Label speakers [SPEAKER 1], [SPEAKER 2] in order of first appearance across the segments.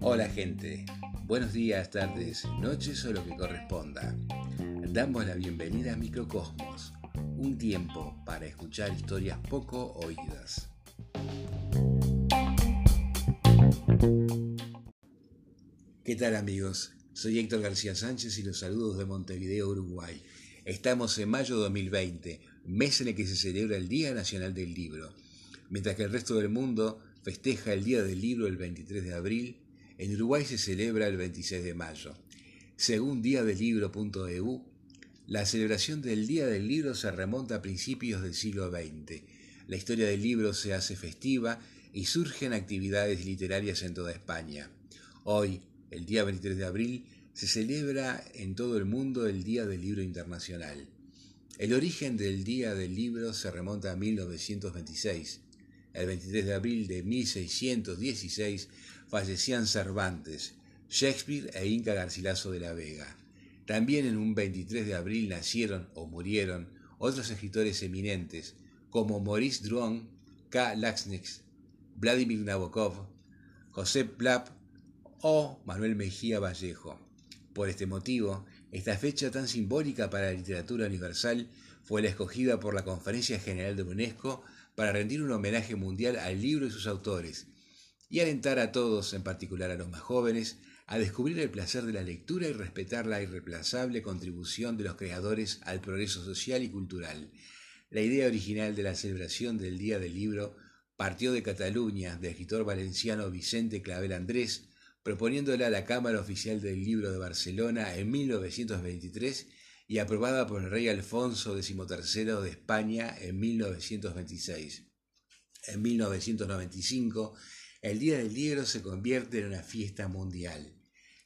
[SPEAKER 1] Hola gente, buenos días, tardes, noches o lo que corresponda. Damos la bienvenida a Microcosmos, un tiempo para escuchar historias poco oídas. ¿Qué tal amigos? Soy Héctor García Sánchez y los saludos de Montevideo, Uruguay. Estamos en mayo de 2020, mes en el que se celebra el Día Nacional del Libro. Mientras que el resto del mundo festeja el Día del Libro el 23 de abril, en Uruguay se celebra el 26 de mayo. Según diadelibro.eu, la celebración del Día del Libro se remonta a principios del siglo XX. La historia del libro se hace festiva y surgen actividades literarias en toda España. Hoy, el día 23 de abril, se celebra en todo el mundo el Día del Libro Internacional. El origen del Día del Libro se remonta a 1926. El 23 de abril de 1616 fallecían Cervantes, Shakespeare e Inca Garcilaso de la Vega. También en un 23 de abril nacieron o murieron otros escritores eminentes como Maurice Druon, K. Laxness, Vladimir Nabokov, José Plap o Manuel Mejía Vallejo. Por este motivo, esta fecha tan simbólica para la literatura universal fue la escogida por la Conferencia General de UNESCO para rendir un homenaje mundial al libro y sus autores, y alentar a todos, en particular a los más jóvenes, a descubrir el placer de la lectura y respetar la irreemplazable contribución de los creadores al progreso social y cultural. La idea original de la celebración del Día del Libro partió de Cataluña, del escritor valenciano Vicente Clavel Andrés, proponiéndola a la Cámara Oficial del Libro de Barcelona en 1923 y aprobada por el rey Alfonso XIII de España en 1926. En 1995, el Día del Libro se convierte en una fiesta mundial.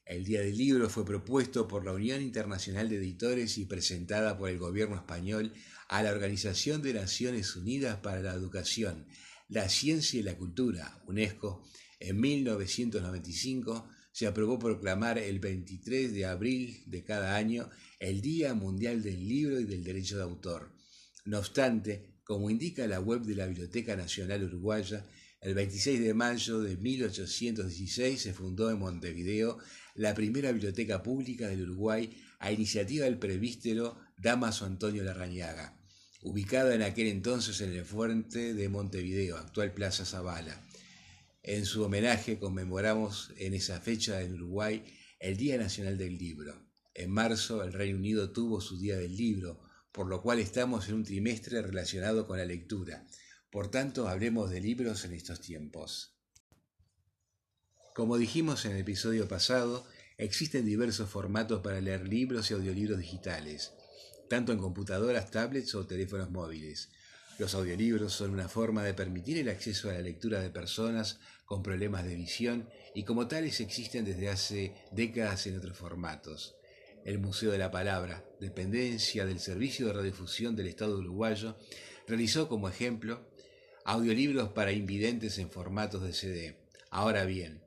[SPEAKER 1] El Día del Libro fue propuesto por la Unión Internacional de Editores y presentada por el gobierno español a la Organización de Naciones Unidas para la Educación, la Ciencia y la Cultura, UNESCO, en 1995 se aprobó proclamar el 23 de abril de cada año el Día Mundial del Libro y del Derecho de Autor. No obstante, como indica la web de la Biblioteca Nacional Uruguaya, el 26 de mayo de 1816 se fundó en Montevideo la primera biblioteca pública del Uruguay a iniciativa del prevístero Damaso Antonio Larrañaga, ubicada en aquel entonces en el fuerte de Montevideo, actual Plaza Zavala. En su homenaje conmemoramos en esa fecha en Uruguay el Día Nacional del Libro. En marzo el Reino Unido tuvo su Día del Libro, por lo cual estamos en un trimestre relacionado con la lectura. Por tanto, hablemos de libros en estos tiempos. Como dijimos en el episodio pasado, existen diversos formatos para leer libros y audiolibros digitales, tanto en computadoras, tablets o teléfonos móviles. Los audiolibros son una forma de permitir el acceso a la lectura de personas con problemas de visión y como tales existen desde hace décadas en otros formatos. El Museo de la Palabra, dependencia del Servicio de Radiodifusión del Estado uruguayo, realizó como ejemplo audiolibros para invidentes en formatos de CD. Ahora bien,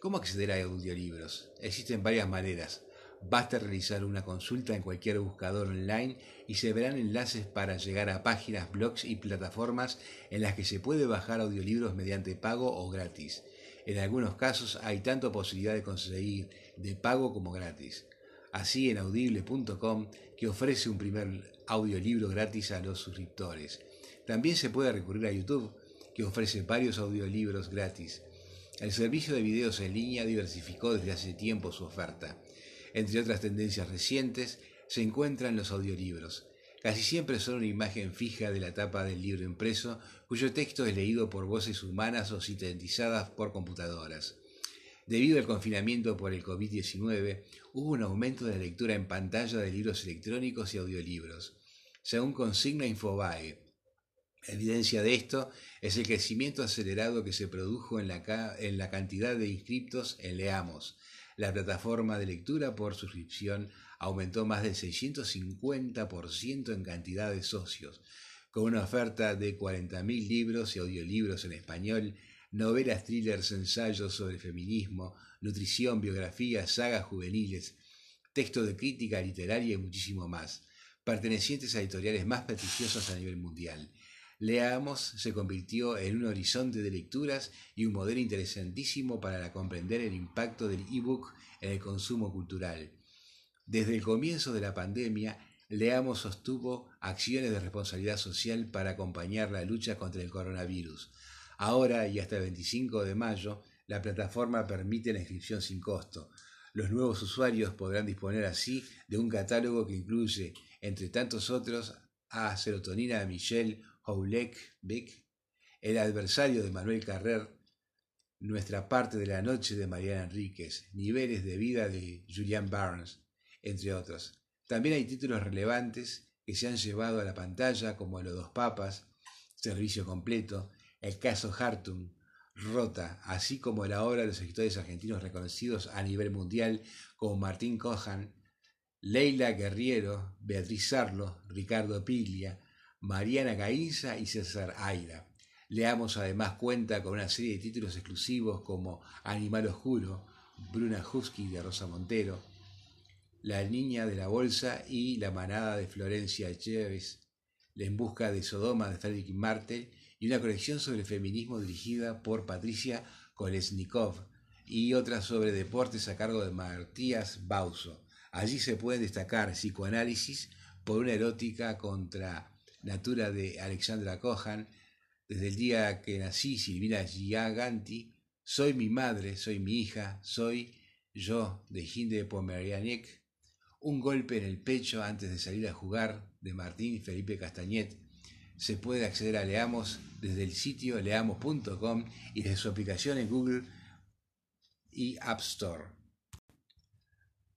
[SPEAKER 1] ¿cómo acceder a audiolibros? Existen varias maneras. Basta realizar una consulta en cualquier buscador online y se verán enlaces para llegar a páginas, blogs y plataformas en las que se puede bajar audiolibros mediante pago o gratis. En algunos casos hay tanto posibilidad de conseguir de pago como gratis. Así en audible.com que ofrece un primer audiolibro gratis a los suscriptores. También se puede recurrir a YouTube que ofrece varios audiolibros gratis. El servicio de videos en línea diversificó desde hace tiempo su oferta. Entre otras tendencias recientes se encuentran los audiolibros. Casi siempre son una imagen fija de la tapa del libro impreso, cuyo texto es leído por voces humanas o sintetizadas por computadoras. Debido al confinamiento por el COVID-19, hubo un aumento de la lectura en pantalla de libros electrónicos y audiolibros. Según consigna Infobae, evidencia de esto es el crecimiento acelerado que se produjo en la, en la cantidad de inscriptos en Leamos, la plataforma de lectura por suscripción aumentó más del 650% en cantidad de socios, con una oferta de 40.000 libros y audiolibros en español, novelas, thrillers, ensayos sobre feminismo, nutrición, biografías, sagas juveniles, texto de crítica literaria y muchísimo más, pertenecientes a editoriales más prestigiosas a nivel mundial. Leamos se convirtió en un horizonte de lecturas y un modelo interesantísimo para comprender el impacto del ebook en el consumo cultural. Desde el comienzo de la pandemia, Leamos sostuvo acciones de responsabilidad social para acompañar la lucha contra el coronavirus. Ahora y hasta el 25 de mayo, la plataforma permite la inscripción sin costo. Los nuevos usuarios podrán disponer así de un catálogo que incluye, entre tantos otros, a Serotonina de Michelle Houellebecq, El adversario de Manuel Carrer, Nuestra parte de la noche de Mariana Enríquez, Niveles de vida de Julian Barnes, entre otros. También hay títulos relevantes que se han llevado a la pantalla como Los dos papas, Servicio completo, El caso Hartung, Rota, así como la obra de los escritores argentinos reconocidos a nivel mundial como Martín Cojan, Leila Guerriero, Beatriz Sarlo, Ricardo Piglia, Mariana Gainza y César Aira. Leamos además cuenta con una serie de títulos exclusivos como Animal Oscuro, Bruna Husky de Rosa Montero, La Niña de la Bolsa y La Manada de Florencia Chévez, En Busca de Sodoma de Frederick Martel y una colección sobre feminismo dirigida por Patricia Kolesnikov y otra sobre deportes a cargo de Matías Bauso. Allí se puede destacar psicoanálisis por una erótica contra Natura de Alexandra Kohan, Desde el día que nací, Silvina Giaganti, Soy mi madre, soy mi hija, soy yo, de Hinde Pomerianek, Un golpe en el pecho antes de salir a jugar, de Martín Felipe Castañet. Se puede acceder a Leamos desde el sitio leamos.com y desde su aplicación en Google y App Store.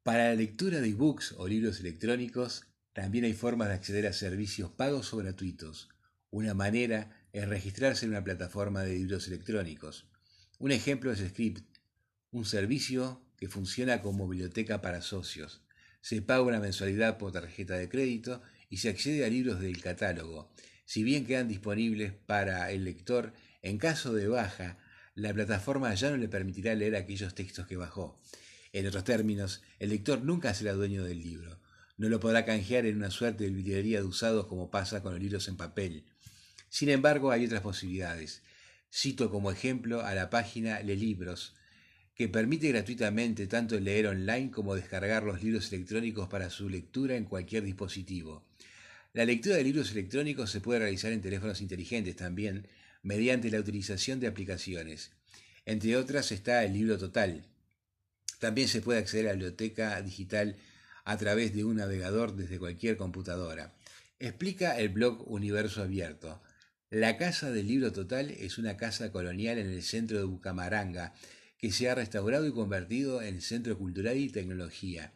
[SPEAKER 1] Para la lectura de ebooks o libros electrónicos, también hay formas de acceder a servicios pagos o gratuitos. Una manera es registrarse en una plataforma de libros electrónicos. Un ejemplo es Script, un servicio que funciona como biblioteca para socios. Se paga una mensualidad por tarjeta de crédito y se accede a libros del catálogo. Si bien quedan disponibles para el lector, en caso de baja, la plataforma ya no le permitirá leer aquellos textos que bajó. En otros términos, el lector nunca será dueño del libro no lo podrá canjear en una suerte de librería de usados como pasa con los libros en papel. Sin embargo, hay otras posibilidades. Cito como ejemplo a la página Le Libros, que permite gratuitamente tanto leer online como descargar los libros electrónicos para su lectura en cualquier dispositivo. La lectura de libros electrónicos se puede realizar en teléfonos inteligentes también, mediante la utilización de aplicaciones. Entre otras está el libro total. También se puede acceder a la biblioteca digital a través de un navegador desde cualquier computadora. Explica el blog Universo Abierto. La Casa del Libro Total es una casa colonial en el centro de Bucamaranga que se ha restaurado y convertido en centro cultural y tecnología.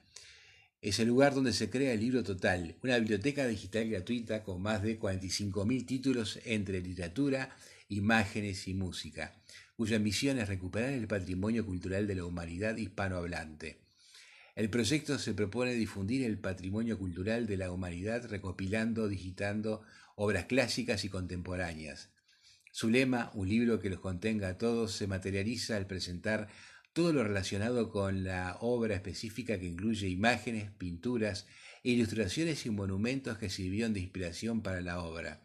[SPEAKER 1] Es el lugar donde se crea el Libro Total, una biblioteca digital gratuita con más de 45.000 títulos entre literatura, imágenes y música, cuya misión es recuperar el patrimonio cultural de la humanidad hispanohablante. El proyecto se propone difundir el patrimonio cultural de la humanidad recopilando, digitando obras clásicas y contemporáneas. Su lema, un libro que los contenga a todos, se materializa al presentar todo lo relacionado con la obra específica que incluye imágenes, pinturas, ilustraciones y monumentos que sirvieron de inspiración para la obra.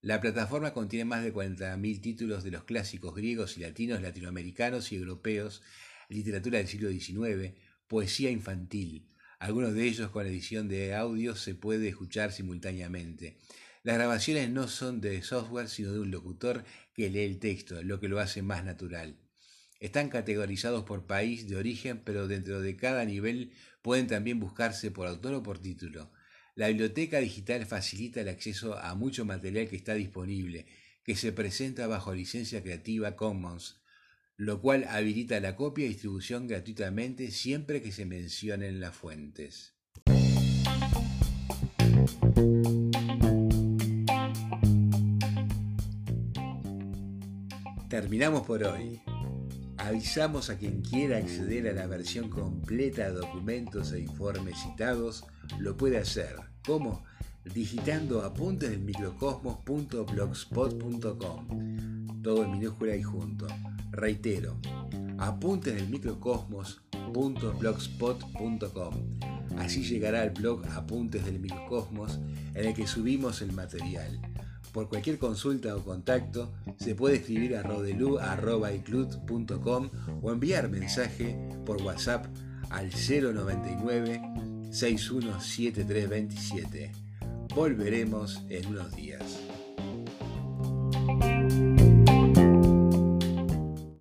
[SPEAKER 1] La plataforma contiene más de 40.000 títulos de los clásicos griegos y latinos, latinoamericanos y europeos, literatura del siglo XIX, poesía infantil. Algunos de ellos con edición de audio se puede escuchar simultáneamente. Las grabaciones no son de software, sino de un locutor que lee el texto, lo que lo hace más natural. Están categorizados por país de origen, pero dentro de cada nivel pueden también buscarse por autor o por título. La biblioteca digital facilita el acceso a mucho material que está disponible, que se presenta bajo licencia creativa Commons, lo cual habilita la copia y distribución gratuitamente siempre que se mencionen las fuentes. Terminamos por hoy. Avisamos a quien quiera acceder a la versión completa de documentos e informes citados, lo puede hacer. ¿Cómo? Digitando apuntes del microcosmos.blogspot.com. Todo en minúscula y junto. Reitero, apuntes del microcosmos.blogspot.com. Así llegará al blog Apuntes del Microcosmos en el que subimos el material. Por cualquier consulta o contacto se puede escribir a rodelu.com o enviar mensaje por WhatsApp al 099 617327. Volveremos en unos días.